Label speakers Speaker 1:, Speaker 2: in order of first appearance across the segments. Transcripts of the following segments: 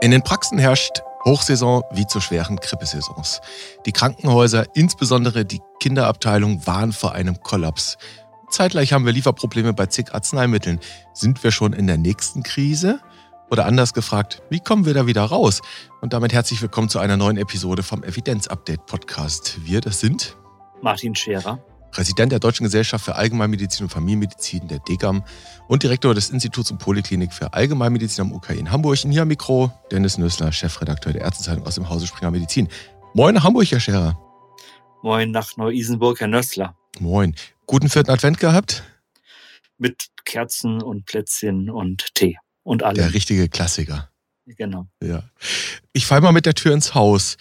Speaker 1: In den Praxen herrscht Hochsaison wie zu schweren Grippesaisons. Die Krankenhäuser, insbesondere die Kinderabteilung, waren vor einem Kollaps. Zeitgleich haben wir Lieferprobleme bei zig Arzneimitteln. Sind wir schon in der nächsten Krise? Oder anders gefragt, wie kommen wir da wieder raus? Und damit herzlich willkommen zu einer neuen Episode vom Evidenz-Update Podcast. Wir, das sind
Speaker 2: Martin Scherer
Speaker 1: Präsident der Deutschen Gesellschaft für Allgemeinmedizin und Familienmedizin, der DGAM, und Direktor des Instituts und Poliklinik für Allgemeinmedizin am UK in Hamburg. In hier am Mikro Dennis Nössler, Chefredakteur der Ärztezeitung aus dem Hause Springer Medizin. Moin nach Hamburg, Herr Scherer.
Speaker 2: Moin nach Neu-Isenburg, Herr Nössler.
Speaker 1: Moin. Guten vierten Advent gehabt?
Speaker 2: Mit Kerzen und Plätzchen und Tee und allem.
Speaker 1: Der richtige Klassiker.
Speaker 2: Genau.
Speaker 1: Ja. Ich falle mal mit der Tür ins Haus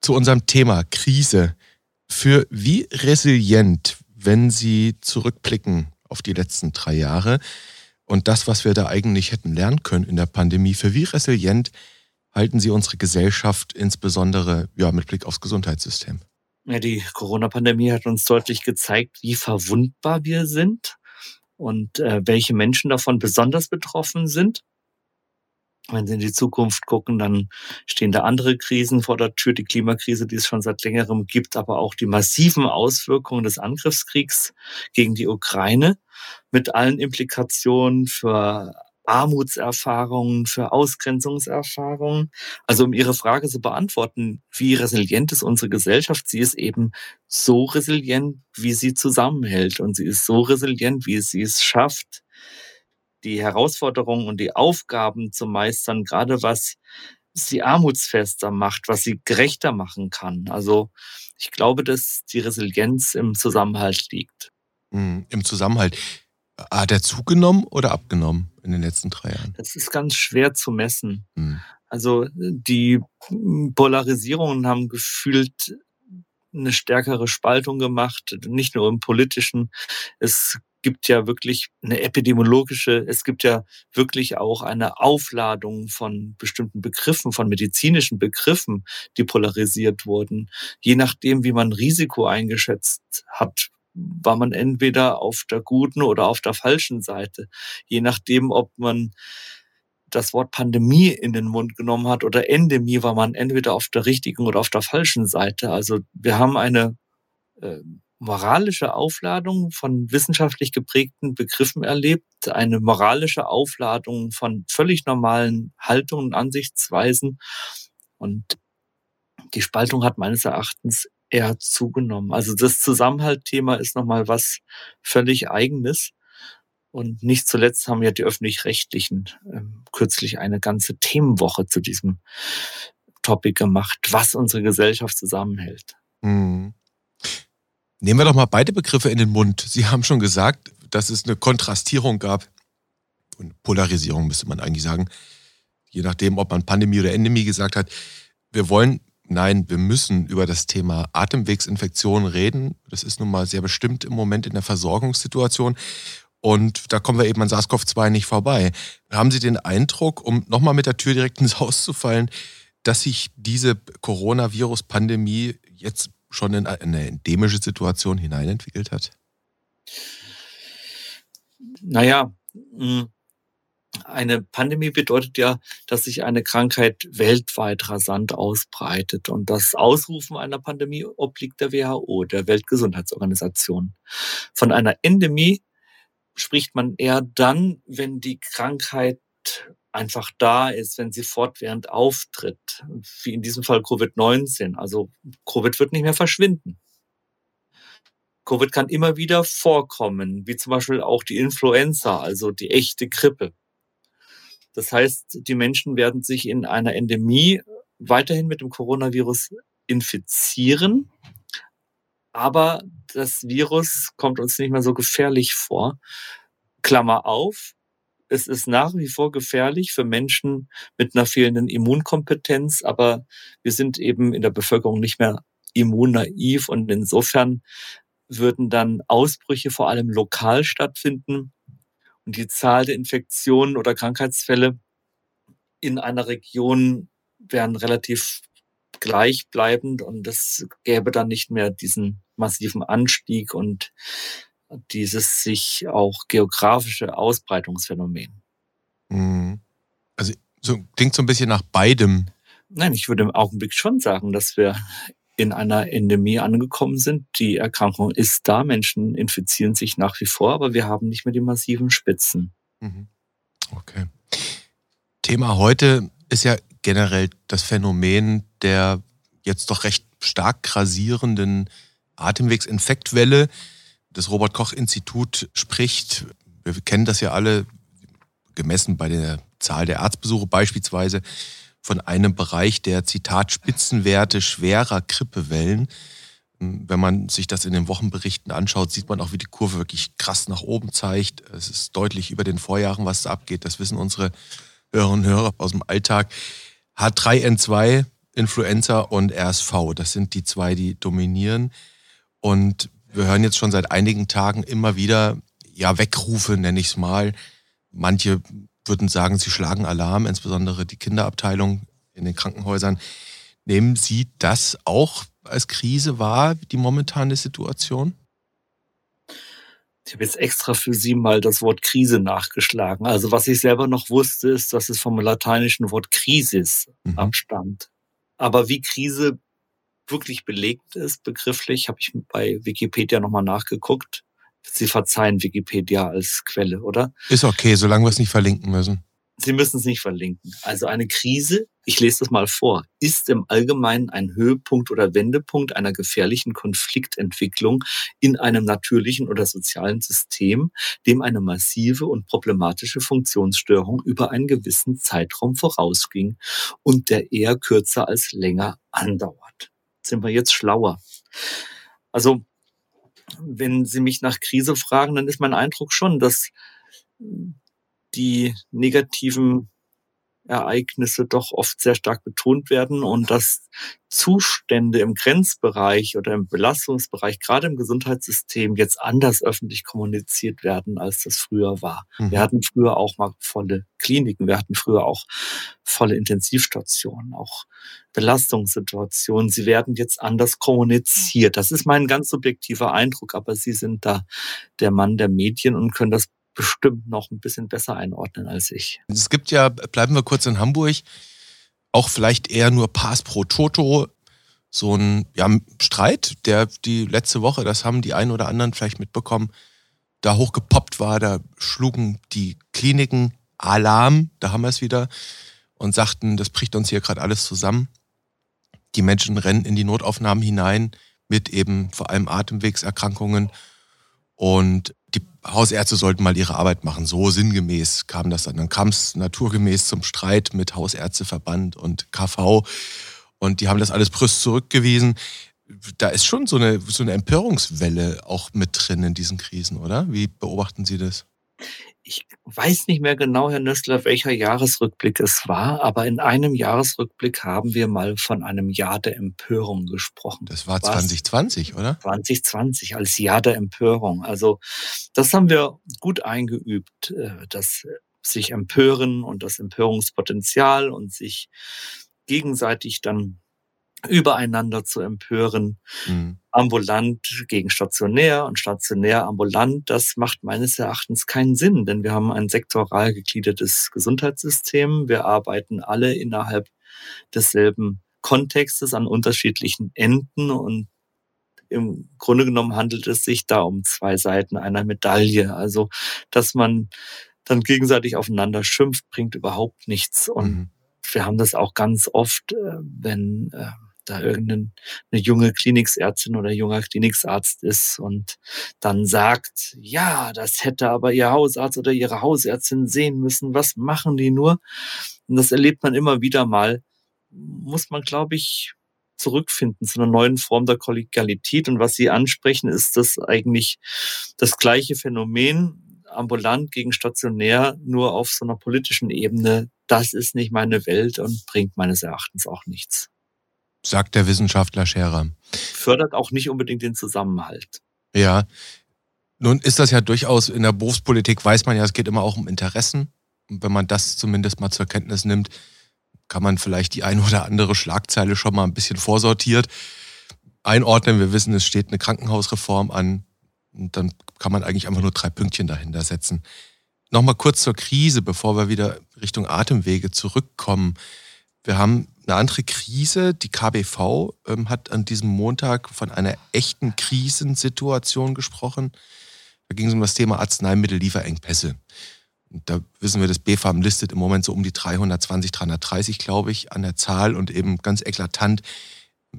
Speaker 1: zu unserem Thema Krise. Für wie resilient, wenn Sie zurückblicken auf die letzten drei Jahre und das, was wir da eigentlich hätten lernen können in der Pandemie, für wie resilient halten Sie unsere Gesellschaft insbesondere ja, mit Blick aufs Gesundheitssystem?
Speaker 2: Ja, die Corona-Pandemie hat uns deutlich gezeigt, wie verwundbar wir sind und äh, welche Menschen davon besonders betroffen sind. Wenn Sie in die Zukunft gucken, dann stehen da andere Krisen vor der Tür. Die Klimakrise, die es schon seit längerem gibt, aber auch die massiven Auswirkungen des Angriffskriegs gegen die Ukraine mit allen Implikationen für Armutserfahrungen, für Ausgrenzungserfahrungen. Also um Ihre Frage zu beantworten, wie resilient ist unsere Gesellschaft? Sie ist eben so resilient, wie sie zusammenhält. Und sie ist so resilient, wie sie es schafft, die Herausforderungen und die Aufgaben zu meistern, gerade was sie armutsfester macht, was sie gerechter machen kann. Also ich glaube, dass die Resilienz im Zusammenhalt liegt.
Speaker 1: Mhm, Im Zusammenhalt. Hat er zugenommen oder abgenommen in den letzten drei Jahren?
Speaker 2: Das ist ganz schwer zu messen. Mhm. Also die Polarisierungen haben gefühlt eine stärkere Spaltung gemacht, nicht nur im politischen. Es gibt ja wirklich eine epidemiologische, es gibt ja wirklich auch eine Aufladung von bestimmten Begriffen, von medizinischen Begriffen, die polarisiert wurden. Je nachdem, wie man Risiko eingeschätzt hat, war man entweder auf der guten oder auf der falschen Seite. Je nachdem, ob man das Wort Pandemie in den Mund genommen hat oder Endemie, war man entweder auf der richtigen oder auf der falschen Seite. Also wir haben eine äh, moralische Aufladung von wissenschaftlich geprägten Begriffen erlebt, eine moralische Aufladung von völlig normalen Haltungen und Ansichtsweisen. Und die Spaltung hat meines Erachtens eher zugenommen. Also das Zusammenhaltthema ist nochmal was völlig eigenes. Und nicht zuletzt haben ja die öffentlich-rechtlichen ähm, kürzlich eine ganze Themenwoche zu diesem Topic gemacht, was unsere Gesellschaft zusammenhält.
Speaker 1: Mhm. Nehmen wir doch mal beide Begriffe in den Mund. Sie haben schon gesagt, dass es eine Kontrastierung gab und Polarisierung müsste man eigentlich sagen. Je nachdem, ob man Pandemie oder Endemie gesagt hat. Wir wollen, nein, wir müssen über das Thema Atemwegsinfektionen reden. Das ist nun mal sehr bestimmt im Moment in der Versorgungssituation. Und da kommen wir eben an SARS-CoV-2 nicht vorbei. Haben Sie den Eindruck, um nochmal mit der Tür direkt ins Haus zu fallen, dass sich diese Coronavirus-Pandemie jetzt schon in eine endemische Situation hineinentwickelt hat?
Speaker 2: Naja, hm, eine Pandemie bedeutet ja, dass sich eine Krankheit weltweit rasant ausbreitet. Und das Ausrufen einer Pandemie obliegt der WHO, der Weltgesundheitsorganisation. Von einer Endemie spricht man eher dann, wenn die Krankheit einfach da ist, wenn sie fortwährend auftritt, wie in diesem Fall Covid-19. Also Covid wird nicht mehr verschwinden. Covid kann immer wieder vorkommen, wie zum Beispiel auch die Influenza, also die echte Grippe. Das heißt, die Menschen werden sich in einer Endemie weiterhin mit dem Coronavirus infizieren, aber das Virus kommt uns nicht mehr so gefährlich vor. Klammer auf, es ist nach wie vor gefährlich für Menschen mit einer fehlenden Immunkompetenz, aber wir sind eben in der Bevölkerung nicht mehr immunnaiv und insofern würden dann Ausbrüche vor allem lokal stattfinden und die Zahl der Infektionen oder Krankheitsfälle in einer Region wären relativ gleichbleibend und es gäbe dann nicht mehr diesen massiven Anstieg und dieses sich auch geografische Ausbreitungsphänomen.
Speaker 1: Mhm. Also so, klingt so ein bisschen nach beidem.
Speaker 2: Nein, ich würde im Augenblick schon sagen, dass wir in einer Endemie angekommen sind. Die Erkrankung ist da, Menschen infizieren sich nach wie vor, aber wir haben nicht mehr die massiven Spitzen. Mhm.
Speaker 1: Okay. Thema heute ist ja generell das Phänomen der jetzt doch recht stark grasierenden Atemwegsinfektwelle. Das Robert Koch Institut spricht, wir kennen das ja alle, gemessen bei der Zahl der Arztbesuche beispielsweise, von einem Bereich der Zitat Spitzenwerte schwerer Grippewellen. Wenn man sich das in den Wochenberichten anschaut, sieht man auch, wie die Kurve wirklich krass nach oben zeigt. Es ist deutlich über den Vorjahren, was da abgeht. Das wissen unsere Hörerinnen und Hörer aus dem Alltag. H3N2, Influenza und RSV, das sind die zwei, die dominieren. Und wir hören jetzt schon seit einigen Tagen immer wieder, ja, Wegrufe nenne ich es mal. Manche würden sagen, sie schlagen Alarm, insbesondere die Kinderabteilung in den Krankenhäusern. Nehmen Sie das auch als Krise wahr, die momentane Situation?
Speaker 2: Ich habe jetzt extra für Sie mal das Wort Krise nachgeschlagen. Also was ich selber noch wusste, ist, dass es vom lateinischen Wort Krisis mhm. abstammt. Aber wie Krise wirklich belegt ist, begrifflich, habe ich bei Wikipedia nochmal nachgeguckt. Sie verzeihen Wikipedia als Quelle, oder?
Speaker 1: Ist okay, solange wir es nicht verlinken müssen.
Speaker 2: Sie müssen es nicht verlinken. Also eine Krise, ich lese das mal vor, ist im Allgemeinen ein Höhepunkt oder Wendepunkt einer gefährlichen Konfliktentwicklung in einem natürlichen oder sozialen System, dem eine massive und problematische Funktionsstörung über einen gewissen Zeitraum vorausging und der eher kürzer als länger andauert. Sind wir jetzt schlauer? Also wenn Sie mich nach Krise fragen, dann ist mein Eindruck schon, dass die negativen Ereignisse doch oft sehr stark betont werden und dass Zustände im Grenzbereich oder im Belastungsbereich, gerade im Gesundheitssystem, jetzt anders öffentlich kommuniziert werden, als das früher war. Mhm. Wir hatten früher auch mal volle Kliniken, wir hatten früher auch volle Intensivstationen, auch Belastungssituationen. Sie werden jetzt anders kommuniziert. Das ist mein ganz subjektiver Eindruck, aber Sie sind da der Mann der Medien und können das bestimmt noch ein bisschen besser einordnen als ich.
Speaker 1: Es gibt ja, bleiben wir kurz in Hamburg, auch vielleicht eher nur Pass pro Toto, so ein ja, Streit, der die letzte Woche, das haben die einen oder anderen vielleicht mitbekommen, da hochgepoppt war, da schlugen die Kliniken Alarm, da haben wir es wieder, und sagten, das bricht uns hier gerade alles zusammen. Die Menschen rennen in die Notaufnahmen hinein mit eben vor allem Atemwegserkrankungen und die Hausärzte sollten mal ihre Arbeit machen. So sinngemäß kam das dann. Dann kam es naturgemäß zum Streit mit Hausärzteverband und KV. Und die haben das alles brüst zurückgewiesen. Da ist schon so eine, so eine Empörungswelle auch mit drin in diesen Krisen, oder? Wie beobachten Sie das?
Speaker 2: Ich weiß nicht mehr genau, Herr Nöstler, welcher Jahresrückblick es war, aber in einem Jahresrückblick haben wir mal von einem Jahr der Empörung gesprochen.
Speaker 1: Das war 2020, oder?
Speaker 2: 2020 als Jahr der Empörung. Also das haben wir gut eingeübt, äh, das sich empören und das Empörungspotenzial und sich gegenseitig dann übereinander zu empören. Mhm. Ambulant gegen stationär und stationär ambulant, das macht meines Erachtens keinen Sinn, denn wir haben ein sektoral gegliedertes Gesundheitssystem. Wir arbeiten alle innerhalb desselben Kontextes an unterschiedlichen Enden und im Grunde genommen handelt es sich da um zwei Seiten einer Medaille. Also, dass man dann gegenseitig aufeinander schimpft, bringt überhaupt nichts. Und mhm. wir haben das auch ganz oft, äh, wenn äh, da irgendeine junge Kliniksärztin oder junger Kliniksarzt ist und dann sagt, ja, das hätte aber ihr Hausarzt oder ihre Hausärztin sehen müssen, was machen die nur? Und das erlebt man immer wieder mal, muss man, glaube ich, zurückfinden zu einer neuen Form der Kollegialität. Und was Sie ansprechen, ist das eigentlich das gleiche Phänomen, ambulant gegen stationär, nur auf so einer politischen Ebene. Das ist nicht meine Welt und bringt meines Erachtens auch nichts
Speaker 1: sagt der Wissenschaftler Scherer.
Speaker 2: Fördert auch nicht unbedingt den Zusammenhalt.
Speaker 1: Ja. Nun ist das ja durchaus in der Berufspolitik, weiß man ja, es geht immer auch um Interessen. Und wenn man das zumindest mal zur Kenntnis nimmt, kann man vielleicht die eine oder andere Schlagzeile schon mal ein bisschen vorsortiert einordnen. Wir wissen, es steht eine Krankenhausreform an. Und dann kann man eigentlich einfach nur drei Pünktchen dahinter setzen. Nochmal kurz zur Krise, bevor wir wieder Richtung Atemwege zurückkommen. Wir haben eine andere Krise. Die KBV ähm, hat an diesem Montag von einer echten Krisensituation gesprochen. Da ging es um das Thema Arzneimittellieferengpässe. Und da wissen wir, das BfArM listet im Moment so um die 320, 330, glaube ich, an der Zahl und eben ganz eklatant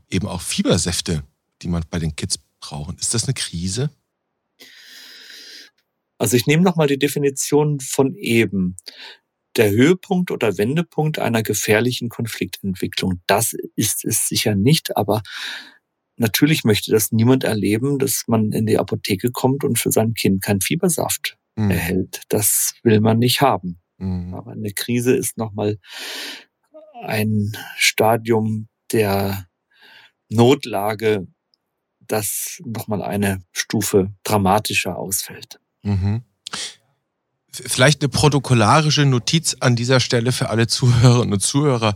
Speaker 1: eben auch Fiebersäfte, die man bei den Kids brauchen. Ist das eine Krise?
Speaker 2: Also ich nehme nochmal die Definition von eben. Der Höhepunkt oder Wendepunkt einer gefährlichen Konfliktentwicklung. Das ist es sicher nicht, aber natürlich möchte das niemand erleben, dass man in die Apotheke kommt und für sein Kind kein Fiebersaft mhm. erhält. Das will man nicht haben. Mhm. Aber eine Krise ist nochmal ein Stadium der Notlage, das nochmal eine Stufe dramatischer ausfällt. Mhm.
Speaker 1: Vielleicht eine protokollarische Notiz an dieser Stelle für alle Zuhörerinnen und Zuhörer,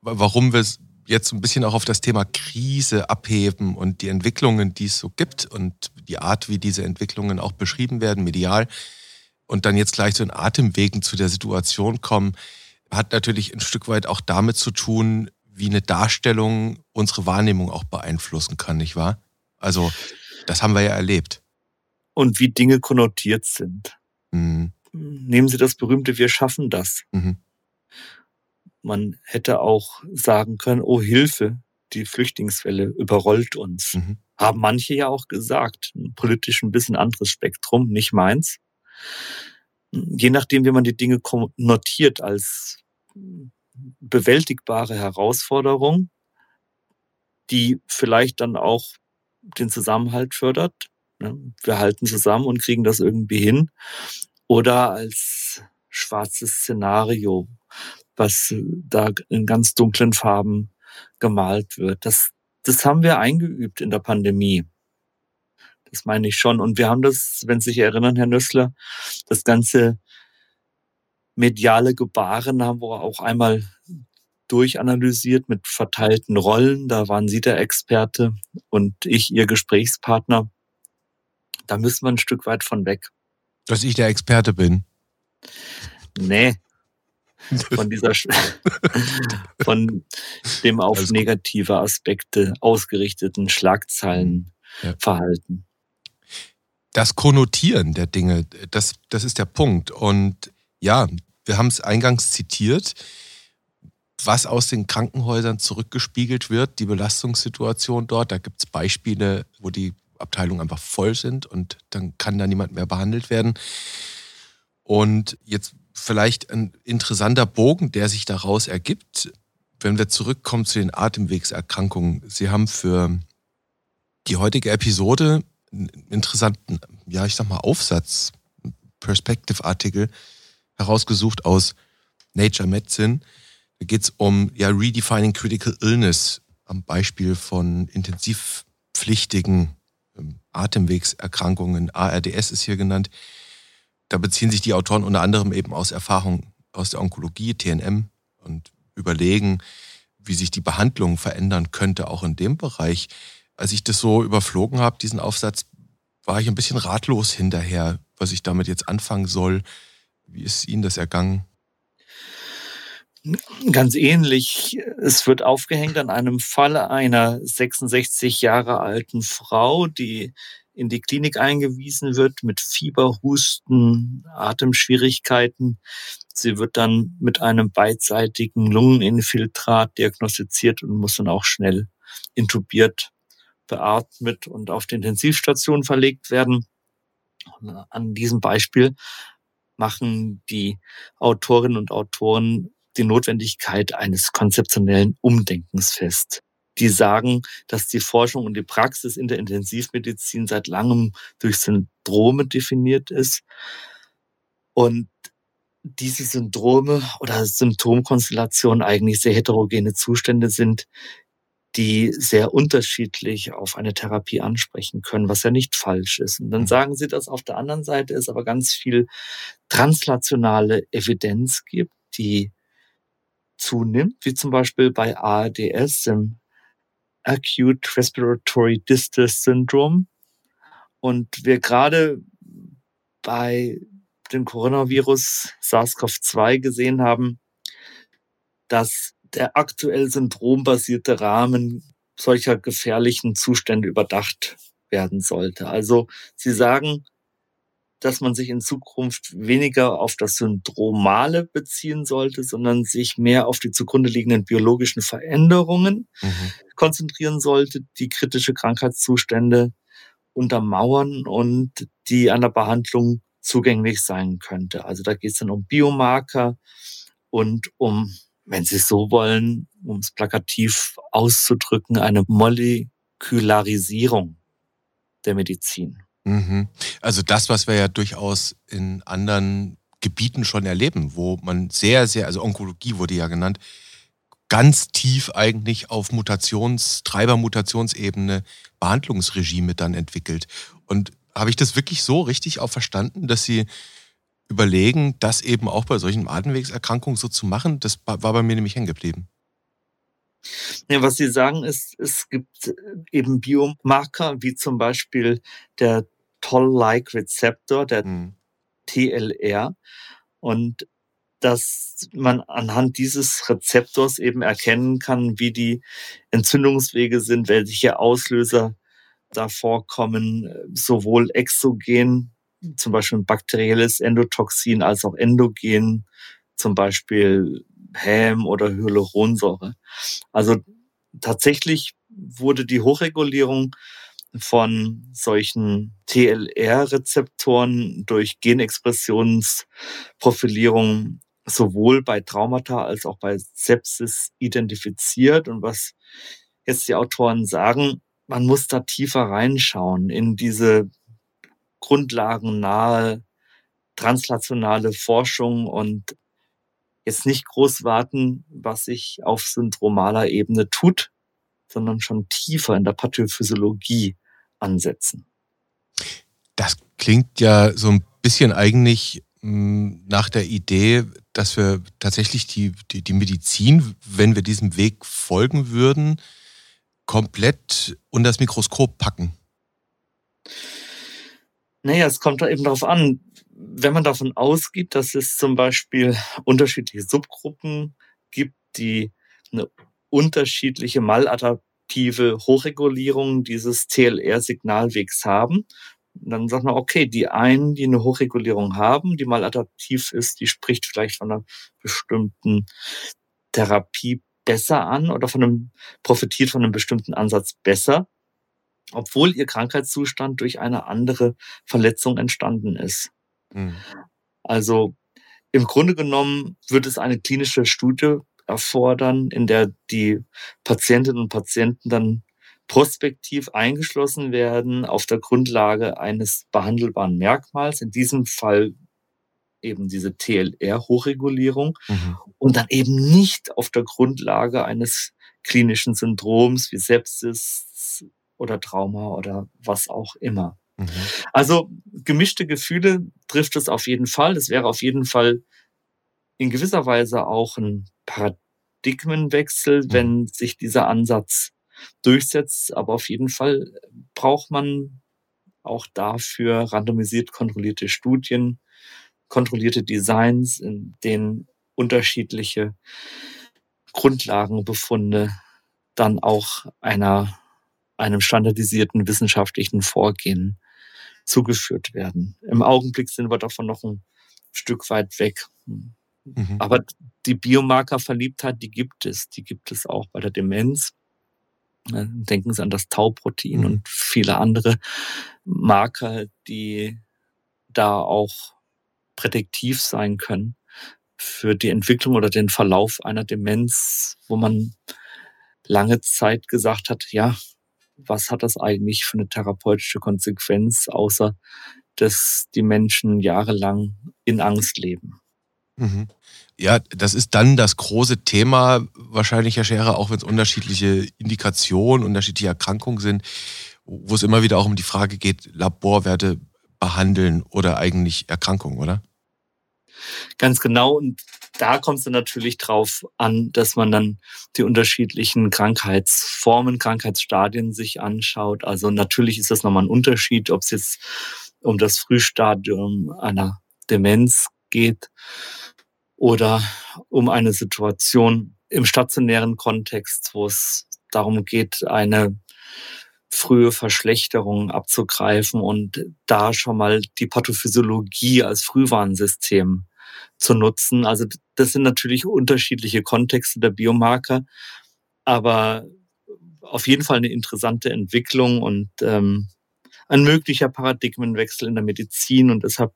Speaker 1: warum wir es jetzt ein bisschen auch auf das Thema Krise abheben und die Entwicklungen, die es so gibt und die Art, wie diese Entwicklungen auch beschrieben werden, medial, und dann jetzt gleich zu den Atemwegen zu der Situation kommen, hat natürlich ein Stück weit auch damit zu tun, wie eine Darstellung unsere Wahrnehmung auch beeinflussen kann, nicht wahr? Also, das haben wir ja erlebt.
Speaker 2: Und wie Dinge konnotiert sind. Mhm. Nehmen Sie das berühmte Wir schaffen das. Mhm. Man hätte auch sagen können, oh Hilfe, die Flüchtlingswelle überrollt uns. Mhm. Haben manche ja auch gesagt. Politisch ein bisschen anderes Spektrum, nicht meins. Je nachdem, wie man die Dinge notiert als bewältigbare Herausforderung, die vielleicht dann auch den Zusammenhalt fördert. Ne? Wir halten zusammen und kriegen das irgendwie hin. Oder als schwarzes Szenario, was da in ganz dunklen Farben gemalt wird. Das, das haben wir eingeübt in der Pandemie. Das meine ich schon. Und wir haben das, wenn Sie sich erinnern, Herr Nössler, das ganze mediale Gebaren haben wir auch einmal durchanalysiert mit verteilten Rollen. Da waren Sie der Experte und ich Ihr Gesprächspartner. Da müssen wir ein Stück weit von weg.
Speaker 1: Dass ich der Experte bin?
Speaker 2: Nee. Von dieser, von dem auf negative Aspekte ausgerichteten Schlagzeilenverhalten.
Speaker 1: Das Konnotieren der Dinge, das, das ist der Punkt. Und ja, wir haben es eingangs zitiert, was aus den Krankenhäusern zurückgespiegelt wird, die Belastungssituation dort. Da gibt es Beispiele, wo die Abteilungen einfach voll sind und dann kann da niemand mehr behandelt werden. Und jetzt vielleicht ein interessanter Bogen, der sich daraus ergibt, wenn wir zurückkommen zu den Atemwegserkrankungen. Sie haben für die heutige Episode einen interessanten, ja, ich sag mal, Aufsatz, Perspective-Artikel herausgesucht aus Nature Medicine. Da geht es um ja, Redefining Critical Illness am Beispiel von intensivpflichtigen Atemwegserkrankungen. ARDS ist hier genannt. Da beziehen sich die Autoren unter anderem eben aus Erfahrung aus der Onkologie, TNM, und überlegen, wie sich die Behandlung verändern könnte, auch in dem Bereich. Als ich das so überflogen habe, diesen Aufsatz, war ich ein bisschen ratlos hinterher, was ich damit jetzt anfangen soll. Wie ist Ihnen das ergangen?
Speaker 2: Ganz ähnlich. Es wird aufgehängt an einem Fall einer 66 Jahre alten Frau, die in die Klinik eingewiesen wird mit Fieber, Husten, Atemschwierigkeiten. Sie wird dann mit einem beidseitigen Lungeninfiltrat diagnostiziert und muss dann auch schnell intubiert, beatmet und auf die Intensivstation verlegt werden. An diesem Beispiel machen die Autorinnen und Autoren die Notwendigkeit eines konzeptionellen Umdenkens fest. Die sagen, dass die Forschung und die Praxis in der Intensivmedizin seit langem durch Syndrome definiert ist und diese Syndrome oder Symptomkonstellationen eigentlich sehr heterogene Zustände sind, die sehr unterschiedlich auf eine Therapie ansprechen können, was ja nicht falsch ist. Und dann mhm. sagen sie, dass auf der anderen Seite es aber ganz viel translationale Evidenz gibt, die zunimmt, wie zum Beispiel bei ARDS, dem Acute Respiratory Distress Syndrome. Und wir gerade bei dem Coronavirus SARS-CoV-2 gesehen haben, dass der aktuell syndrombasierte Rahmen solcher gefährlichen Zustände überdacht werden sollte. Also Sie sagen, dass man sich in Zukunft weniger auf das Syndromale beziehen sollte, sondern sich mehr auf die zugrunde liegenden biologischen Veränderungen mhm. konzentrieren sollte, die kritische Krankheitszustände untermauern und die an der Behandlung zugänglich sein könnte. Also da geht es dann um Biomarker und um, wenn Sie so wollen, um es plakativ auszudrücken, eine Molekularisierung der Medizin.
Speaker 1: Mhm. Also das, was wir ja durchaus in anderen Gebieten schon erleben, wo man sehr, sehr, also Onkologie wurde ja genannt, ganz tief eigentlich auf Mutations-, Treiber-Mutationsebene Behandlungsregime dann entwickelt. Und habe ich das wirklich so richtig auch verstanden, dass Sie überlegen, das eben auch bei solchen Atemwegserkrankungen so zu machen? Das war bei mir nämlich hängen geblieben.
Speaker 2: Ja, was Sie sagen ist, es gibt eben Biomarker, wie zum Beispiel der Toll-like-Rezeptor, der mhm. TLR. Und dass man anhand dieses Rezeptors eben erkennen kann, wie die Entzündungswege sind, welche Auslöser da vorkommen, sowohl exogen, zum Beispiel ein bakterielles Endotoxin, als auch endogen, zum Beispiel Häm oder Hyaluronsäure. Also tatsächlich wurde die Hochregulierung von solchen TLR-Rezeptoren durch Genexpressionsprofilierung sowohl bei Traumata als auch bei Sepsis identifiziert. Und was jetzt die Autoren sagen, man muss da tiefer reinschauen in diese grundlagennahe translationale Forschung und jetzt nicht groß warten, was sich auf syndromaler Ebene tut, sondern schon tiefer in der Pathophysiologie ansetzen.
Speaker 1: Das klingt ja so ein bisschen eigentlich hm, nach der Idee, dass wir tatsächlich die, die, die Medizin, wenn wir diesem Weg folgen würden, komplett unter das Mikroskop packen.
Speaker 2: Naja, es kommt da eben darauf an, wenn man davon ausgeht, dass es zum Beispiel unterschiedliche Subgruppen gibt, die eine unterschiedliche maladaptive Hochregulierung dieses TLR-Signalwegs haben, dann sagt man, okay, die einen, die eine Hochregulierung haben, die maladaptiv ist, die spricht vielleicht von einer bestimmten Therapie besser an oder von einem, profitiert von einem bestimmten Ansatz besser, obwohl ihr Krankheitszustand durch eine andere Verletzung entstanden ist. Mhm. Also im Grunde genommen wird es eine klinische Studie erfordern, in der die Patientinnen und Patienten dann prospektiv eingeschlossen werden auf der Grundlage eines behandelbaren Merkmals, in diesem Fall eben diese TLR-Hochregulierung mhm. und dann eben nicht auf der Grundlage eines klinischen Syndroms wie Sepsis oder Trauma oder was auch immer. Mhm. Also gemischte Gefühle trifft es auf jeden Fall. Es wäre auf jeden Fall in gewisser Weise auch ein Paradigmenwechsel, mhm. wenn sich dieser Ansatz durchsetzt. Aber auf jeden Fall braucht man auch dafür randomisiert kontrollierte Studien, kontrollierte Designs, in denen unterschiedliche Grundlagenbefunde dann auch einer, einem standardisierten wissenschaftlichen Vorgehen zugeführt werden. Im Augenblick sind wir davon noch ein Stück weit weg. Mhm. Aber die Biomarkerverliebtheit, die gibt es. Die gibt es auch bei der Demenz. Äh, denken Sie an das Tauprotein mhm. und viele andere Marker, die da auch prädiktiv sein können für die Entwicklung oder den Verlauf einer Demenz, wo man lange Zeit gesagt hat, ja, was hat das eigentlich für eine therapeutische Konsequenz, außer dass die Menschen jahrelang in Angst leben.
Speaker 1: Mhm. Ja, das ist dann das große Thema, wahrscheinlich, Herr Scherer, auch wenn es unterschiedliche Indikationen, unterschiedliche Erkrankungen sind, wo es immer wieder auch um die Frage geht, Laborwerte behandeln oder eigentlich Erkrankungen, oder?
Speaker 2: Ganz genau. Und da kommt es dann natürlich drauf an, dass man dann die unterschiedlichen Krankheitsformen, Krankheitsstadien sich anschaut. Also natürlich ist das nochmal ein Unterschied, ob es jetzt um das Frühstadium einer Demenz geht oder um eine Situation im stationären Kontext, wo es darum geht, eine frühe Verschlechterung abzugreifen und da schon mal die Pathophysiologie als Frühwarnsystem zu nutzen. Also das sind natürlich unterschiedliche Kontexte der Biomarker, aber auf jeden Fall eine interessante Entwicklung und ähm, ein möglicher Paradigmenwechsel in der Medizin. Und deshalb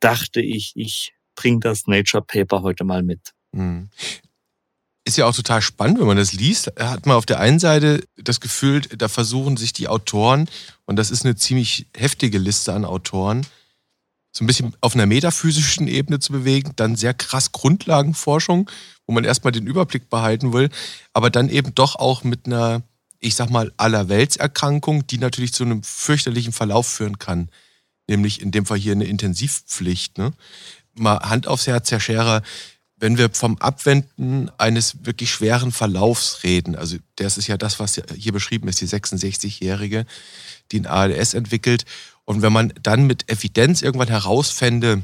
Speaker 2: dachte ich, ich bringe das Nature Paper heute mal mit. Mhm
Speaker 1: ist ja auch total spannend, wenn man das liest. Hat man auf der einen Seite das Gefühl, da versuchen sich die Autoren, und das ist eine ziemlich heftige Liste an Autoren, so ein bisschen auf einer metaphysischen Ebene zu bewegen, dann sehr krass Grundlagenforschung, wo man erstmal den Überblick behalten will, aber dann eben doch auch mit einer, ich sag mal, Allerweltserkrankung, die natürlich zu einem fürchterlichen Verlauf führen kann. Nämlich in dem Fall hier eine Intensivpflicht. Ne? Mal Hand aufs Herz, Herr Scherer, wenn wir vom Abwenden eines wirklich schweren Verlaufs reden, also das ist ja das, was hier beschrieben ist, die 66-Jährige, die ein ALS entwickelt. Und wenn man dann mit Evidenz irgendwann herausfände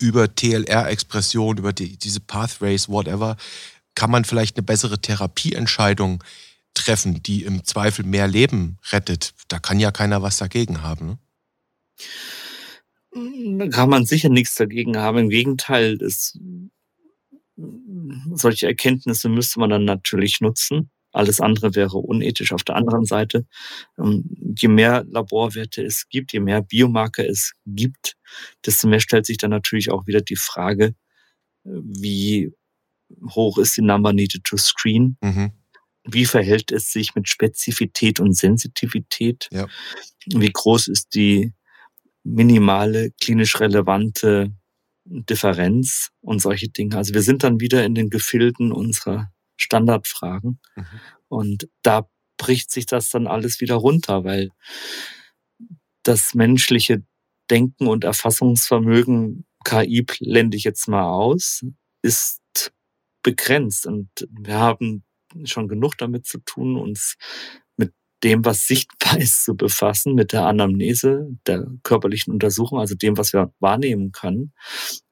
Speaker 1: über TLR-Expression, über die, diese Pathways, whatever, kann man vielleicht eine bessere Therapieentscheidung treffen, die im Zweifel mehr Leben rettet. Da kann ja keiner was dagegen haben.
Speaker 2: Ne? Da kann man sicher nichts dagegen haben. Im Gegenteil, es solche Erkenntnisse müsste man dann natürlich nutzen. Alles andere wäre unethisch auf der anderen Seite. Ähm, je mehr Laborwerte es gibt, je mehr Biomarker es gibt, desto mehr stellt sich dann natürlich auch wieder die Frage, äh, wie hoch ist die Number needed to screen? Mhm. Wie verhält es sich mit Spezifität und Sensitivität? Ja. Wie groß ist die minimale klinisch relevante Differenz und solche Dinge. Also wir sind dann wieder in den Gefilden unserer Standardfragen mhm. und da bricht sich das dann alles wieder runter, weil das menschliche Denken und Erfassungsvermögen, KI blende ich jetzt mal aus, ist begrenzt und wir haben schon genug damit zu tun, uns dem, was sichtbar ist, zu befassen, mit der Anamnese, der körperlichen Untersuchung, also dem, was wir wahrnehmen können.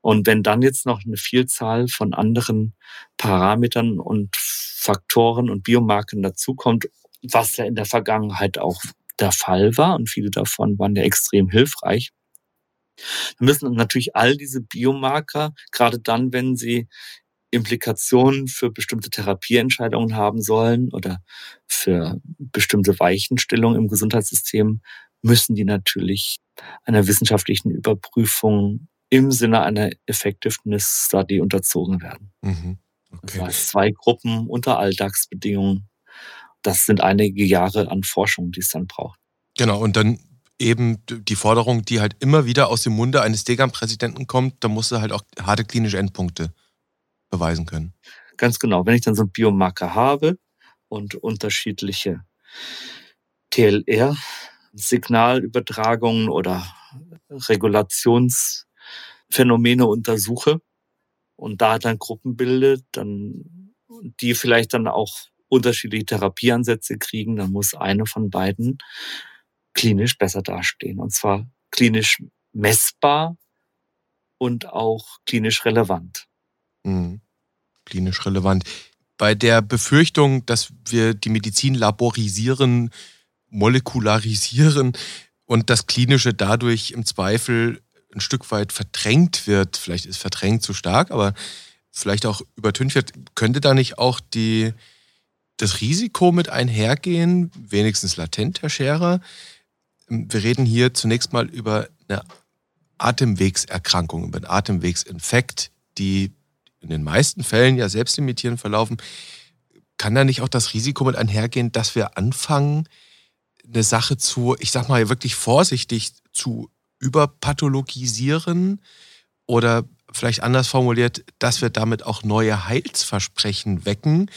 Speaker 2: Und wenn dann jetzt noch eine Vielzahl von anderen Parametern und Faktoren und Biomarken dazukommt, was ja in der Vergangenheit auch der Fall war und viele davon waren ja extrem hilfreich, dann müssen natürlich all diese Biomarker, gerade dann, wenn sie Implikationen für bestimmte Therapieentscheidungen haben sollen oder für bestimmte Weichenstellungen im Gesundheitssystem, müssen die natürlich einer wissenschaftlichen Überprüfung im Sinne einer Effectiveness Study unterzogen werden. Mhm. Okay. Das heißt, zwei Gruppen unter Alltagsbedingungen. Das sind einige Jahre an Forschung, die es dann braucht.
Speaker 1: Genau, und dann eben die Forderung, die halt immer wieder aus dem Munde eines Degam-Präsidenten kommt, da musst du halt auch harte klinische Endpunkte beweisen können.
Speaker 2: Ganz genau. Wenn ich dann so einen Biomarker habe und unterschiedliche TLR-Signalübertragungen oder Regulationsphänomene untersuche und da dann Gruppen bilde, dann die vielleicht dann auch unterschiedliche Therapieansätze kriegen, dann muss eine von beiden klinisch besser dastehen. Und zwar klinisch messbar und auch klinisch relevant.
Speaker 1: Mhm. Klinisch relevant. Bei der Befürchtung, dass wir die Medizin laborisieren, molekularisieren und das Klinische dadurch im Zweifel ein Stück weit verdrängt wird, vielleicht ist verdrängt zu stark, aber vielleicht auch übertönt wird, könnte da nicht auch die, das Risiko mit einhergehen, wenigstens latent, Herr Scherer? Wir reden hier zunächst mal über eine Atemwegserkrankung, über einen Atemwegsinfekt, die in den meisten Fällen ja selbstimitierend verlaufen, kann da nicht auch das Risiko mit einhergehen, dass wir anfangen, eine Sache zu, ich sag mal wirklich vorsichtig zu überpathologisieren? Oder vielleicht anders formuliert, dass wir damit auch neue Heilsversprechen wecken,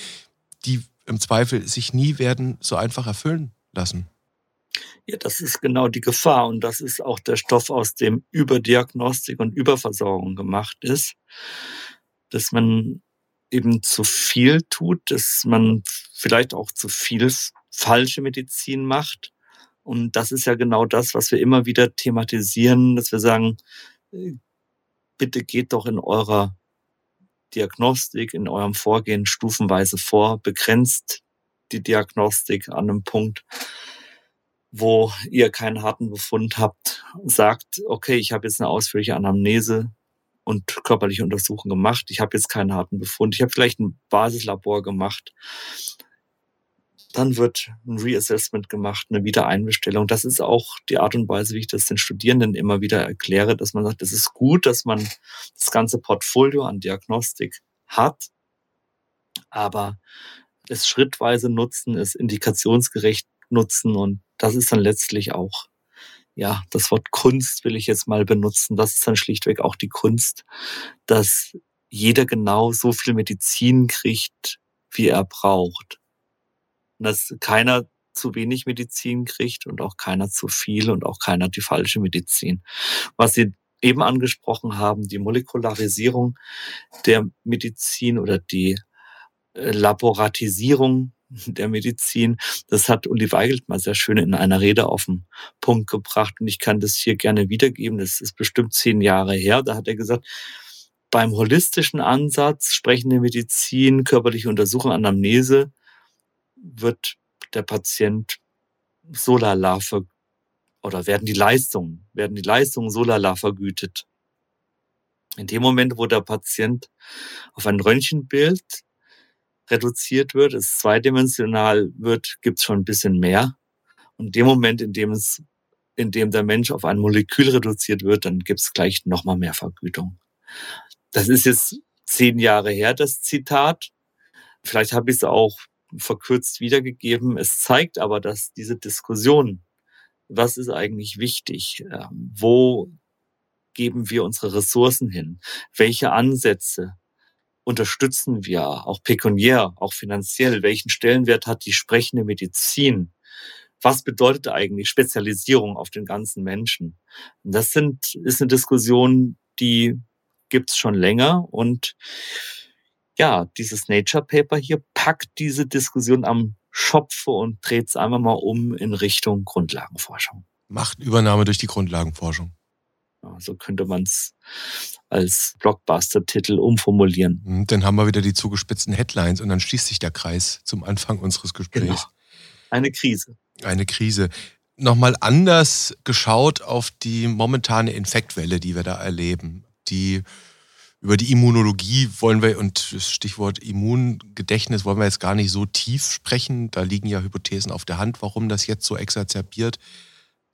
Speaker 1: die im Zweifel sich nie werden so einfach erfüllen lassen.
Speaker 2: Ja, das ist genau die Gefahr und das ist auch der Stoff, aus dem Überdiagnostik und Überversorgung gemacht ist, dass man eben zu viel tut, dass man vielleicht auch zu viel falsche Medizin macht. Und das ist ja genau das, was wir immer wieder thematisieren, dass wir sagen, äh, bitte geht doch in eurer Diagnostik, in eurem Vorgehen stufenweise vor, begrenzt die Diagnostik an einem Punkt, wo ihr keinen harten Befund habt, sagt, okay, ich habe jetzt eine ausführliche Anamnese und körperliche Untersuchungen gemacht. Ich habe jetzt keinen harten Befund. Ich habe vielleicht ein Basislabor gemacht. Dann wird ein Reassessment gemacht, eine Wiedereinbestellung. Das ist auch die Art und Weise, wie ich das den Studierenden immer wieder erkläre, dass man sagt, es ist gut, dass man das ganze Portfolio an Diagnostik hat, aber es schrittweise nutzen, es indikationsgerecht nutzen und das ist dann letztlich auch, ja, das Wort Kunst will ich jetzt mal benutzen. Das ist dann schlichtweg auch die Kunst, dass jeder genau so viel Medizin kriegt, wie er braucht. Und dass keiner zu wenig Medizin kriegt und auch keiner zu viel und auch keiner die falsche Medizin. Was Sie eben angesprochen haben, die Molekularisierung der Medizin oder die äh, Laboratisierung der Medizin. Das hat Uli Weigelt mal sehr schön in einer Rede auf den Punkt gebracht und ich kann das hier gerne wiedergeben. Das ist bestimmt zehn Jahre her. Da hat er gesagt, beim holistischen Ansatz, sprechende Medizin, körperliche Untersuchung, Anamnese, wird der Patient so lala oder werden die Leistungen, werden die Leistungen so lala vergütet. In dem Moment, wo der Patient auf ein Röntgenbild reduziert wird, es zweidimensional wird, gibt es schon ein bisschen mehr. Und dem Moment, in dem es, in dem der Mensch auf ein Molekül reduziert wird, dann gibt es gleich nochmal mehr Vergütung. Das ist jetzt zehn Jahre her, das Zitat. Vielleicht habe ich es auch verkürzt wiedergegeben. Es zeigt aber, dass diese Diskussion, was ist eigentlich wichtig, ähm, wo geben wir unsere Ressourcen hin, welche Ansätze unterstützen wir auch pekuniär, auch finanziell? Welchen Stellenwert hat die sprechende Medizin? Was bedeutet eigentlich Spezialisierung auf den ganzen Menschen? Das sind, ist eine Diskussion, die gibt's schon länger und ja, dieses Nature Paper hier packt diese Diskussion am Schopfe und dreht es einfach mal um in Richtung Grundlagenforschung.
Speaker 1: Machtübernahme durch die Grundlagenforschung.
Speaker 2: So könnte man es als Blockbuster-Titel umformulieren.
Speaker 1: Hm, dann haben wir wieder die zugespitzten Headlines und dann schließt sich der Kreis zum Anfang unseres Gesprächs. Genau.
Speaker 2: Eine Krise.
Speaker 1: Eine Krise. Nochmal anders geschaut auf die momentane Infektwelle, die wir da erleben. Die über die Immunologie wollen wir und das Stichwort Immungedächtnis wollen wir jetzt gar nicht so tief sprechen. Da liegen ja Hypothesen auf der Hand, warum das jetzt so exazerbiert.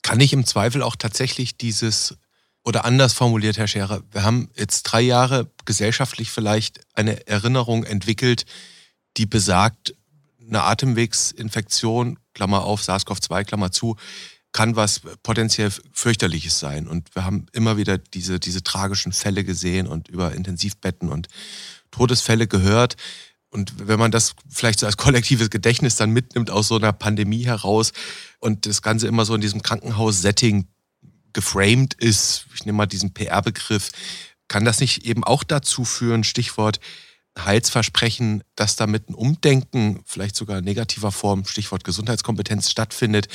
Speaker 1: Kann ich im Zweifel auch tatsächlich dieses oder anders formuliert, Herr Scherer, wir haben jetzt drei Jahre gesellschaftlich vielleicht eine Erinnerung entwickelt, die besagt, eine Atemwegsinfektion, Klammer auf, SARS-CoV-2, Klammer zu, kann was potenziell fürchterliches sein. Und wir haben immer wieder diese, diese tragischen Fälle gesehen und über Intensivbetten und Todesfälle gehört. Und wenn man das vielleicht so als kollektives Gedächtnis dann mitnimmt aus so einer Pandemie heraus und das Ganze immer so in diesem Krankenhaus-Setting geframed ist, ich nehme mal diesen PR-Begriff, kann das nicht eben auch dazu führen, Stichwort Heilsversprechen, dass damit ein Umdenken, vielleicht sogar in negativer Form, Stichwort Gesundheitskompetenz stattfindet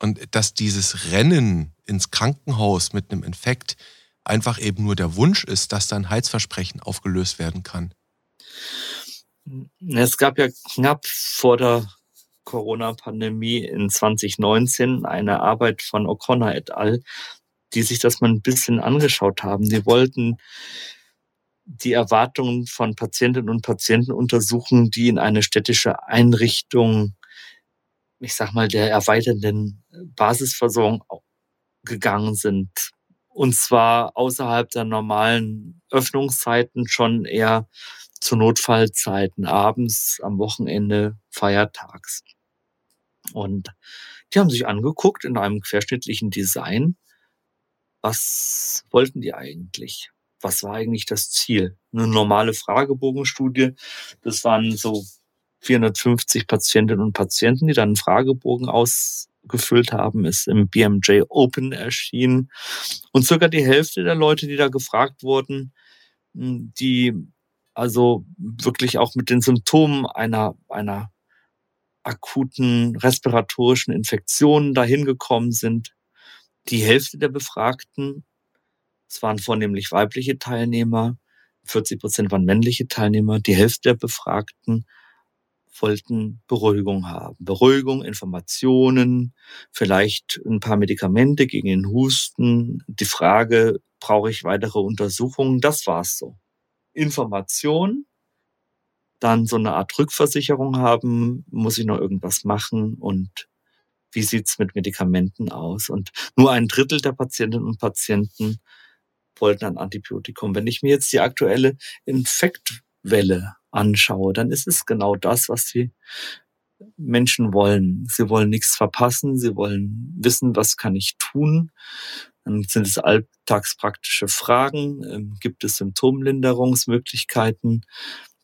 Speaker 1: und dass dieses Rennen ins Krankenhaus mit einem Infekt einfach eben nur der Wunsch ist, dass dann Heilsversprechen aufgelöst werden kann?
Speaker 2: Es gab ja knapp vor der Corona-Pandemie in 2019 eine Arbeit von O'Connor et al., die sich das mal ein bisschen angeschaut haben. Die wollten die Erwartungen von Patientinnen und Patienten untersuchen, die in eine städtische Einrichtung, ich sag mal, der erweiternden Basisversorgung gegangen sind. Und zwar außerhalb der normalen Öffnungszeiten schon eher zu Notfallzeiten, abends, am Wochenende, feiertags. Und die haben sich angeguckt in einem querschnittlichen Design, was wollten die eigentlich? Was war eigentlich das Ziel? Eine normale Fragebogenstudie, das waren so 450 Patientinnen und Patienten, die dann einen Fragebogen ausfüllen gefüllt haben, ist im BMJ Open erschienen. Und circa die Hälfte der Leute, die da gefragt wurden, hm, die also wirklich auch mit den Symptomen einer, einer akuten respiratorischen Infektion dahin gekommen sind. Die Hälfte der Befragten, es waren vornehmlich weibliche Teilnehmer, 40 Prozent waren männliche Teilnehmer, die Hälfte der Befragten wollten Beruhigung haben. Beruhigung, Informationen, vielleicht ein paar Medikamente gegen den Husten. Die Frage, brauche ich weitere Untersuchungen? Das war's so. Information, dann so eine Art Rückversicherung haben, muss ich noch irgendwas machen und wie sieht's mit Medikamenten aus? Und nur ein Drittel der Patientinnen und Patienten wollten ein Antibiotikum. Wenn ich mir jetzt die aktuelle Infektwelle anschaue, dann ist es genau das, was die Menschen wollen. Sie wollen nichts verpassen, sie wollen wissen, was kann ich tun. Dann sind es alltagspraktische Fragen. Ähm, gibt es Symptomlinderungsmöglichkeiten?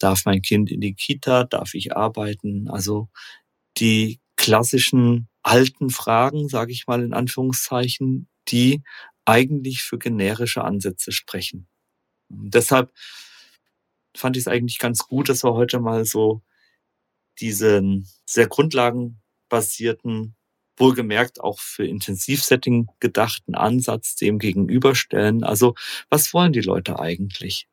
Speaker 2: Darf mein Kind in die Kita? Darf ich arbeiten? Also die klassischen alten Fragen, sage ich mal in Anführungszeichen, die eigentlich für generische Ansätze sprechen. Und deshalb fand ich es eigentlich ganz gut, dass wir heute mal so diesen sehr grundlagenbasierten, wohlgemerkt auch für Intensivsetting gedachten Ansatz dem gegenüberstellen. Also was wollen die Leute eigentlich?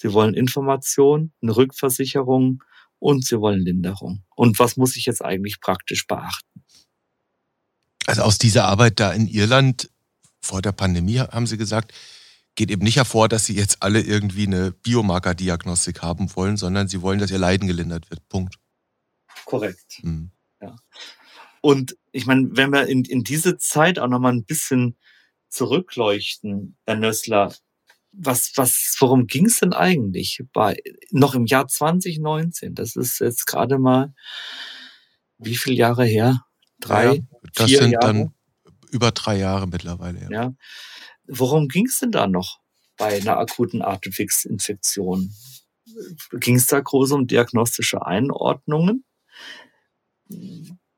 Speaker 2: Sie wollen Information, eine Rückversicherung und sie wollen Linderung. Und was muss ich jetzt eigentlich praktisch beachten?
Speaker 1: Also aus dieser Arbeit da in Irland vor der Pandemie, haben Sie gesagt, geht eben nicht hervor, dass Sie jetzt alle irgendwie eine Biomarkerdiagnostik haben wollen, sondern Sie wollen, dass Ihr Leiden gelindert wird. Punkt.
Speaker 2: Korrekt. Mhm. Ja. Und ich meine, wenn wir in, in diese Zeit auch nochmal ein bisschen zurückleuchten, Herr Nössler, was, was, worum ging es denn eigentlich bei noch im Jahr 2019? Das ist jetzt gerade mal wie viele Jahre her? Drei, ja,
Speaker 1: das vier sind Jahre? dann über drei Jahre mittlerweile.
Speaker 2: Ja. ja. Worum ging es denn da noch bei einer akuten Atemwegsinfektion? Ging es da groß um diagnostische Einordnungen?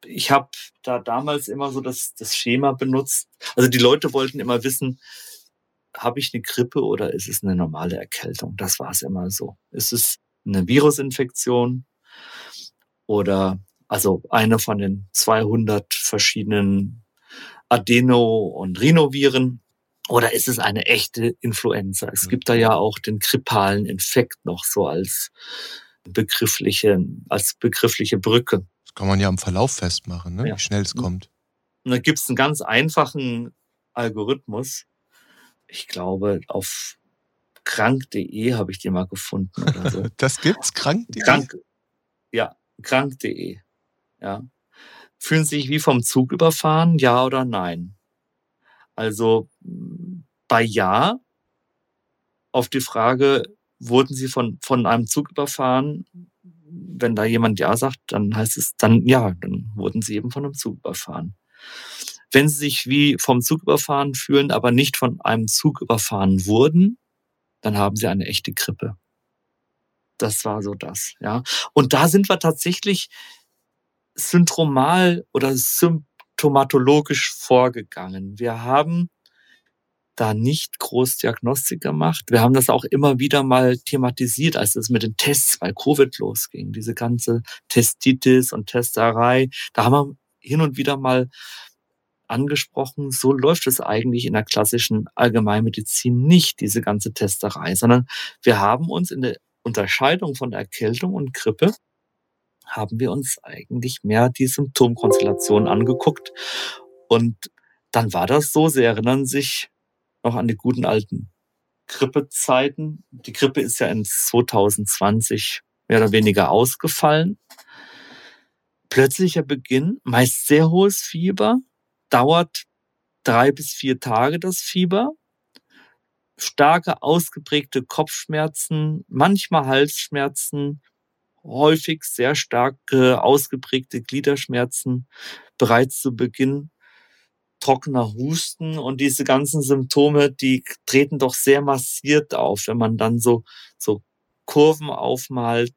Speaker 2: Ich habe da damals immer so das, das Schema benutzt. Also die Leute wollten immer wissen, habe ich eine Grippe oder ist es eine normale Erkältung? Das war es immer so. Ist es eine Virusinfektion oder also eine von den 200 verschiedenen Adeno- und Rhinoviren oder ist es eine echte Influenza? Es gibt da ja auch den grippalen Infekt noch so als begriffliche, als begriffliche Brücke.
Speaker 1: Das kann man ja am Verlauf festmachen, ne? Ja. wie schnell es kommt.
Speaker 2: Und da gibt es einen ganz einfachen Algorithmus. Ich glaube, auf krank.de habe ich den mal gefunden oder so.
Speaker 1: das gibt's, krank.de?
Speaker 2: Krank, ja, krank.de. Ja. Fühlen Sie sich wie vom Zug überfahren, ja oder nein? Also bei Ja auf die Frage, wurden Sie von, von einem Zug überfahren? Wenn da jemand Ja sagt, dann heißt es dann ja, dann wurden Sie eben von einem Zug überfahren. Wenn Sie sich wie vom Zug überfahren fühlen, aber nicht von einem Zug überfahren wurden, dann haben Sie eine echte Grippe. Das war so das, ja. Und da sind wir tatsächlich syndromal oder symptomatologisch vorgegangen. Wir haben da nicht groß Diagnostik gemacht. Wir haben das auch immer wieder mal thematisiert, als es mit den Tests bei Covid losging. Diese ganze Testitis und Testerei. Da haben wir hin und wieder mal angesprochen, so läuft es eigentlich in der klassischen Allgemeinmedizin nicht, diese ganze Testerei, sondern wir haben uns in der Unterscheidung von der Erkältung und Grippe haben wir uns eigentlich mehr die Symptomkonstellation angeguckt. Und dann war das so, Sie erinnern sich noch an die guten alten Grippezeiten. Die Grippe ist ja in 2020 mehr oder weniger ausgefallen. Plötzlicher Beginn, meist sehr hohes Fieber, dauert drei bis vier Tage das Fieber, starke ausgeprägte Kopfschmerzen, manchmal Halsschmerzen, häufig sehr stark ausgeprägte Gliederschmerzen bereits zu Beginn, trockener Husten. Und diese ganzen Symptome, die treten doch sehr massiert auf, wenn man dann so, so Kurven aufmalt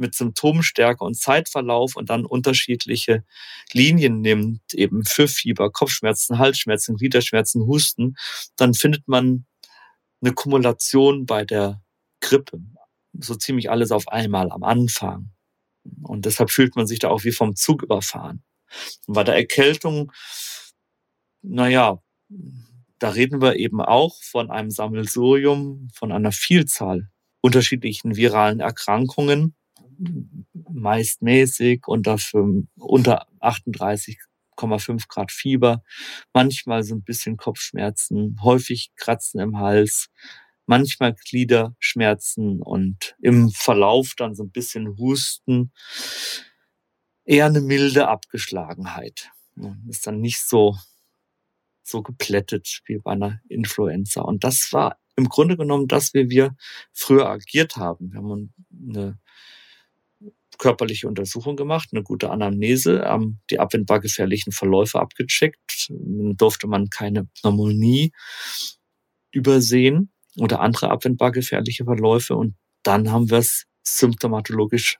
Speaker 2: mit Symptomstärke und Zeitverlauf und dann unterschiedliche Linien nimmt, eben für Fieber, Kopfschmerzen, Halsschmerzen, Gliederschmerzen, Husten, dann findet man eine Kumulation bei der Grippe. So ziemlich alles auf einmal am Anfang. Und deshalb fühlt man sich da auch wie vom Zug überfahren. Und bei der Erkältung, naja, da reden wir eben auch von einem Sammelsurium, von einer Vielzahl unterschiedlichen viralen Erkrankungen, meist mäßig unter, unter 38,5 Grad Fieber, manchmal so ein bisschen Kopfschmerzen, häufig Kratzen im Hals, manchmal Gliederschmerzen und im Verlauf dann so ein bisschen Husten, eher eine milde Abgeschlagenheit. Ist dann nicht so, so geplättet wie bei einer Influenza. Und das war im Grunde genommen das, wie wir früher agiert haben. Wir haben eine körperliche Untersuchung gemacht, eine gute Anamnese, haben die abwendbar gefährlichen Verläufe abgecheckt. Durfte man keine Pneumonie übersehen oder andere abwendbar gefährliche Verläufe. Und dann haben wir es symptomatologisch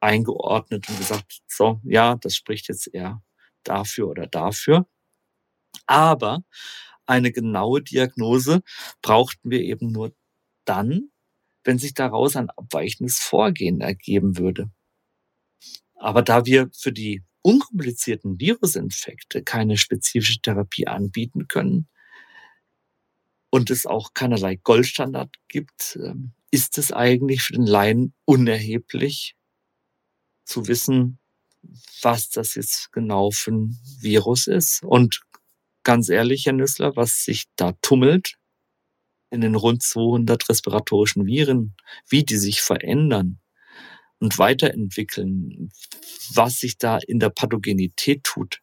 Speaker 2: eingeordnet und gesagt, so, ja, das spricht jetzt eher dafür oder dafür. Aber eine genaue Diagnose brauchten wir eben nur dann, wenn sich daraus ein abweichendes Vorgehen ergeben würde. Aber da wir für die unkomplizierten Virusinfekte keine spezifische Therapie anbieten können, und es auch keinerlei Goldstandard gibt, ähm, ist es eigentlich für den Laien unerheblich zu wissen, was das jetzt genau für ein Virus ist. Und ganz ehrlich, Herr Nüssler, was sich da tummelt in den rund 200 respiratorischen Viren, wie die sich verändern und weiterentwickeln, was sich da in der Pathogenität tut,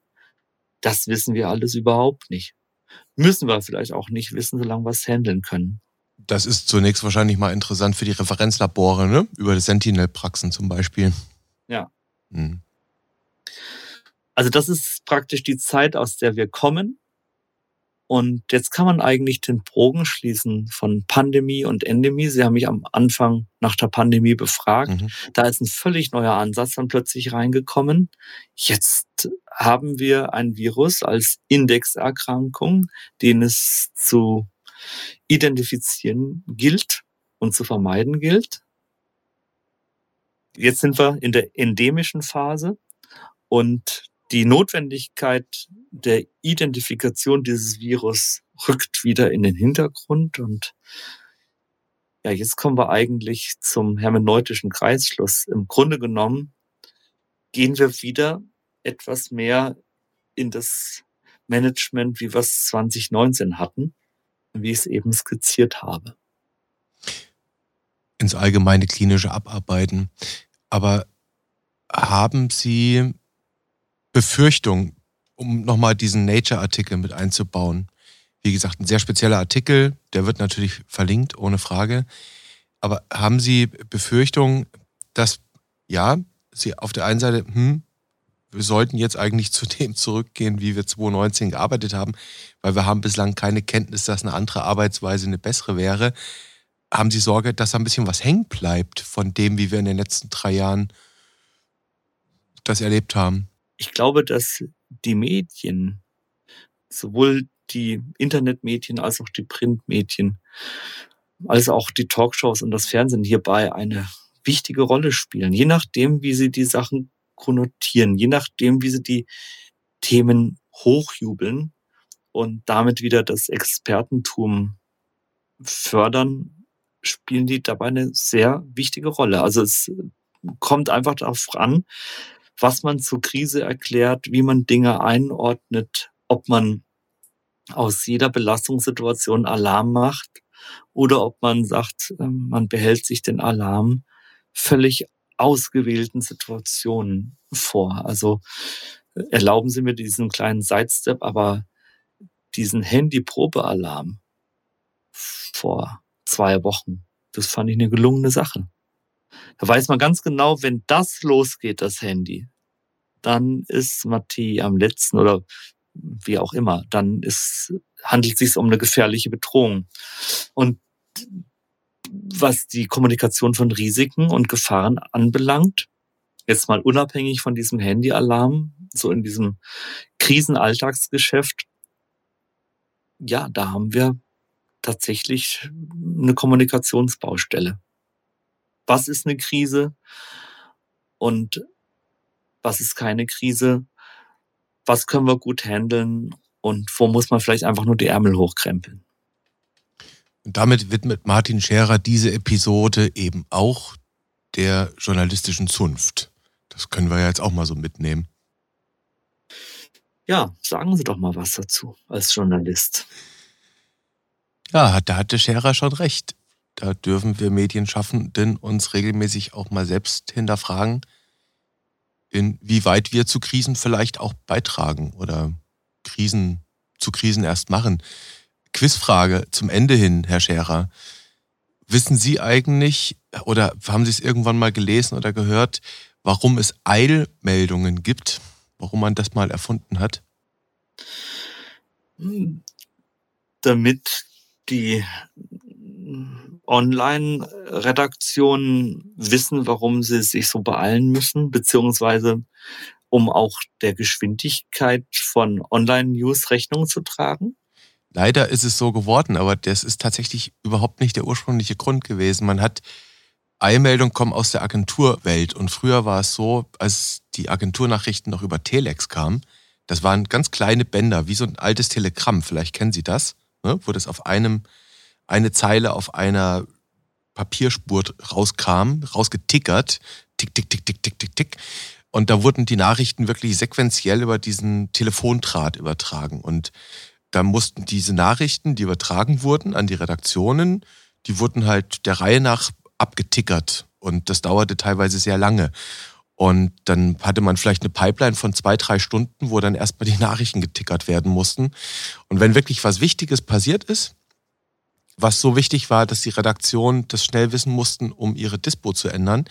Speaker 2: das wissen wir alles überhaupt nicht müssen wir vielleicht auch nicht wissen, solange wir es handeln können.
Speaker 1: Das ist zunächst wahrscheinlich mal interessant für die Referenzlabore, ne? Über die Sentinel-Praxen zum Beispiel.
Speaker 2: Ja. Hm. Also das ist praktisch die Zeit, aus der wir kommen. Und jetzt kann man eigentlich den Bogen schließen von Pandemie und Endemie. Sie haben mich am Anfang nach der Pandemie befragt. Mhm. Da ist ein völlig neuer Ansatz dann plötzlich reingekommen. Jetzt haben wir ein Virus als Indexerkrankung, den es zu identifizieren gilt und zu vermeiden gilt. Jetzt sind wir in der endemischen Phase und die Notwendigkeit der Identifikation dieses Virus rückt wieder in den Hintergrund und ja, jetzt kommen wir eigentlich zum hermeneutischen Kreisschluss. Im Grunde genommen gehen wir wieder etwas mehr in das Management, wie wir es 2019 hatten, wie ich es eben skizziert habe.
Speaker 1: Ins allgemeine klinische Abarbeiten. Aber haben Sie Befürchtung, um nochmal diesen Nature-Artikel mit einzubauen. Wie gesagt, ein sehr spezieller Artikel, der wird natürlich verlinkt, ohne Frage. Aber haben Sie Befürchtung, dass, ja, Sie auf der einen Seite, hm, wir sollten jetzt eigentlich zu dem zurückgehen, wie wir 2019 gearbeitet haben, weil wir haben bislang keine Kenntnis, dass eine andere Arbeitsweise eine bessere wäre. Haben Sie Sorge, dass da ein bisschen was hängen bleibt von dem, wie wir in den letzten drei Jahren das erlebt haben?
Speaker 2: Ich glaube, dass die Medien, sowohl die Internetmedien als auch die Printmedien, als auch die Talkshows und das Fernsehen hierbei eine wichtige Rolle spielen. Je nachdem, wie sie die Sachen konnotieren, je nachdem, wie sie die Themen hochjubeln und damit wieder das Expertentum fördern, spielen die dabei eine sehr wichtige Rolle. Also es kommt einfach darauf an, was man zur Krise erklärt, wie man Dinge einordnet, ob man aus jeder Belastungssituation Alarm macht oder ob man sagt, ähm, man behält sich den Alarm völlig ausgewählten Situationen vor. Also äh, erlauben Sie mir diesen kleinen Sidestep, aber diesen Handy-Probealarm vor zwei Wochen, das fand ich eine gelungene Sache. Da weiß man ganz genau, wenn das losgeht, das Handy, dann ist Matti am letzten oder wie auch immer, dann ist, handelt es sich um eine gefährliche Bedrohung. Und was die Kommunikation von Risiken und Gefahren anbelangt, jetzt mal unabhängig von diesem Handyalarm, so in diesem Krisenalltagsgeschäft, ja, da haben wir tatsächlich eine Kommunikationsbaustelle. Was ist eine Krise und was ist keine Krise? Was können wir gut handeln und wo muss man vielleicht einfach nur die Ärmel hochkrempeln?
Speaker 1: Und damit widmet Martin Scherer diese Episode eben auch der journalistischen Zunft. Das können wir ja jetzt auch mal so mitnehmen.
Speaker 2: Ja, sagen Sie doch mal was dazu als Journalist.
Speaker 1: Ja, da hatte Scherer schon recht. Da dürfen wir Medienschaffenden uns regelmäßig auch mal selbst hinterfragen, inwieweit wir zu Krisen vielleicht auch beitragen oder Krisen zu Krisen erst machen. Quizfrage zum Ende hin, Herr Scherer. Wissen Sie eigentlich oder haben Sie es irgendwann mal gelesen oder gehört, warum es Eilmeldungen gibt? Warum man das mal erfunden hat?
Speaker 2: Damit die Online-Redaktionen wissen, warum sie sich so beeilen müssen, beziehungsweise um auch der Geschwindigkeit von Online-News Rechnung zu tragen?
Speaker 1: Leider ist es so geworden, aber das ist tatsächlich überhaupt nicht der ursprüngliche Grund gewesen. Man hat Eilmeldungen kommen aus der Agenturwelt und früher war es so, als die Agenturnachrichten noch über Telex kamen, das waren ganz kleine Bänder, wie so ein altes Telegramm, vielleicht kennen Sie das, ne? wo das auf einem, eine Zeile auf einer Papierspur rauskam, rausgetickert, tick, tick, tick, tick, tick, tick, tick. Und da wurden die Nachrichten wirklich sequenziell über diesen Telefondraht übertragen. Und da mussten diese Nachrichten, die übertragen wurden an die Redaktionen, die wurden halt der Reihe nach abgetickert. Und das dauerte teilweise sehr lange. Und dann hatte man vielleicht eine Pipeline von zwei, drei Stunden, wo dann erstmal die Nachrichten getickert werden mussten. Und wenn wirklich was Wichtiges passiert ist, was so wichtig war, dass die Redaktion das schnell wissen mussten, um ihre Dispo zu ändern,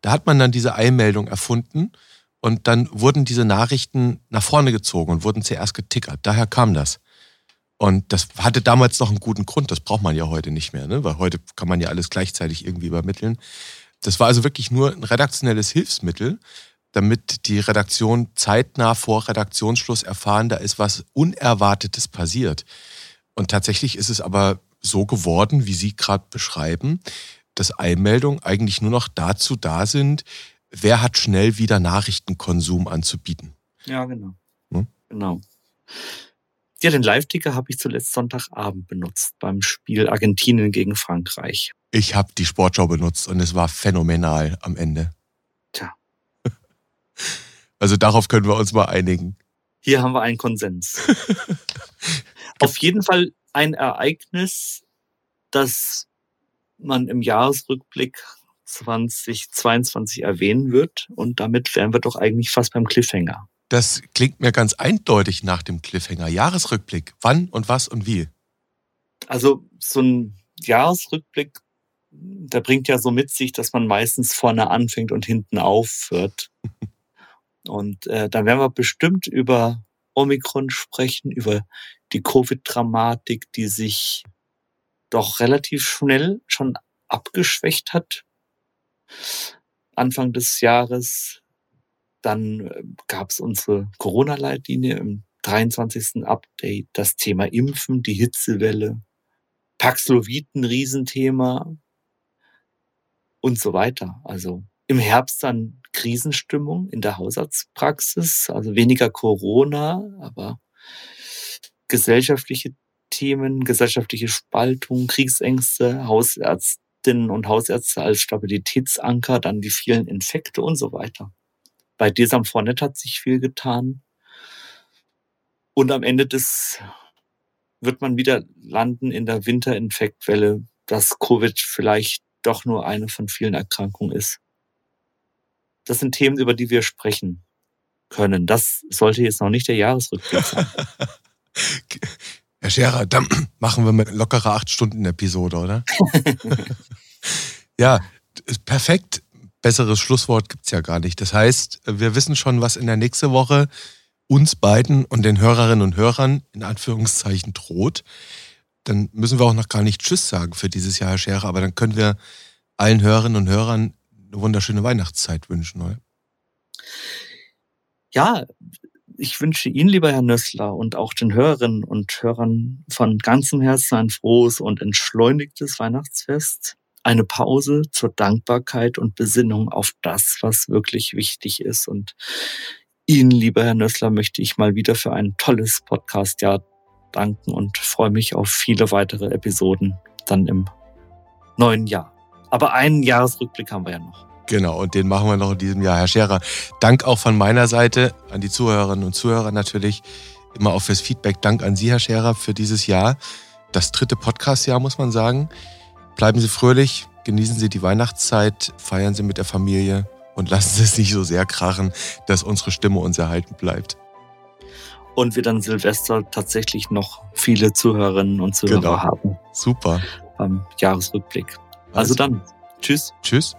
Speaker 1: da hat man dann diese Eilmeldung erfunden und dann wurden diese Nachrichten nach vorne gezogen und wurden zuerst getickert. Daher kam das. Und das hatte damals noch einen guten Grund, das braucht man ja heute nicht mehr, ne? weil heute kann man ja alles gleichzeitig irgendwie übermitteln. Das war also wirklich nur ein redaktionelles Hilfsmittel, damit die Redaktion zeitnah vor Redaktionsschluss erfahren, da ist was Unerwartetes passiert. Und tatsächlich ist es aber so geworden, wie Sie gerade beschreiben, dass Eilmeldungen eigentlich nur noch dazu da sind, wer hat schnell wieder Nachrichtenkonsum anzubieten.
Speaker 2: Ja, genau. Hm? Genau. Ja, den Live-Ticker habe ich zuletzt Sonntagabend benutzt beim Spiel Argentinien gegen Frankreich.
Speaker 1: Ich habe die Sportschau benutzt und es war phänomenal am Ende.
Speaker 2: Tja.
Speaker 1: Also darauf können wir uns mal einigen.
Speaker 2: Hier haben wir einen Konsens. Auf jeden Fall ein Ereignis, das man im Jahresrückblick 2022 erwähnen wird. Und damit wären wir doch eigentlich fast beim Cliffhanger.
Speaker 1: Das klingt mir ganz eindeutig nach dem Cliffhanger. Jahresrückblick. Wann und was und wie?
Speaker 2: Also so ein Jahresrückblick, der bringt ja so mit sich, dass man meistens vorne anfängt und hinten aufhört. und äh, dann werden wir bestimmt über Omikron sprechen, über die Covid-Dramatik, die sich doch relativ schnell schon abgeschwächt hat. Anfang des Jahres dann äh, gab es unsere Corona-Leitlinie im 23. Update, das Thema Impfen, die Hitzewelle, Paxlovid ein Riesenthema und so weiter. Also im Herbst dann Krisenstimmung in der Hausarztpraxis, also weniger Corona, aber gesellschaftliche Themen, gesellschaftliche Spaltung, Kriegsängste, Hausärztinnen und Hausärzte als Stabilitätsanker, dann die vielen Infekte und so weiter. Bei Desam Fornet hat sich viel getan. Und am Ende des wird man wieder landen in der Winterinfektwelle, dass Covid vielleicht doch nur eine von vielen Erkrankungen ist. Das sind Themen, über die wir sprechen können. Das sollte jetzt noch nicht der Jahresrückblick sein.
Speaker 1: Herr Scherer, dann machen wir mit lockerer acht Stunden Episode, oder? ja, perfekt besseres Schlusswort gibt es ja gar nicht. Das heißt, wir wissen schon, was in der nächsten Woche uns beiden und den Hörerinnen und Hörern in Anführungszeichen droht. dann müssen wir auch noch gar nicht Tschüss sagen für dieses Jahr, Herr Scherer, aber dann können wir allen Hörerinnen und Hörern eine wunderschöne Weihnachtszeit wünschen, oder?
Speaker 2: Ja, ich wünsche Ihnen, lieber Herr Nössler, und auch den Hörerinnen und Hörern von ganzem Herzen ein frohes und entschleunigtes Weihnachtsfest. Eine Pause zur Dankbarkeit und Besinnung auf das, was wirklich wichtig ist. Und Ihnen, lieber Herr Nössler, möchte ich mal wieder für ein tolles Podcast-Jahr danken und freue mich auf viele weitere Episoden dann im neuen Jahr. Aber einen Jahresrückblick haben wir ja noch.
Speaker 1: Genau, und den machen wir noch in diesem Jahr. Herr Scherer, Dank auch von meiner Seite an die Zuhörerinnen und Zuhörer natürlich. Immer auch fürs Feedback. Dank an Sie, Herr Scherer, für dieses Jahr. Das dritte Podcast-Jahr, muss man sagen. Bleiben Sie fröhlich, genießen Sie die Weihnachtszeit, feiern Sie mit der Familie und lassen Sie es nicht so sehr krachen, dass unsere Stimme uns erhalten bleibt.
Speaker 2: Und wir dann Silvester tatsächlich noch viele Zuhörerinnen und Zuhörer genau. haben.
Speaker 1: Super.
Speaker 2: Beim Jahresrückblick. Also dann, tschüss.
Speaker 1: Tschüss.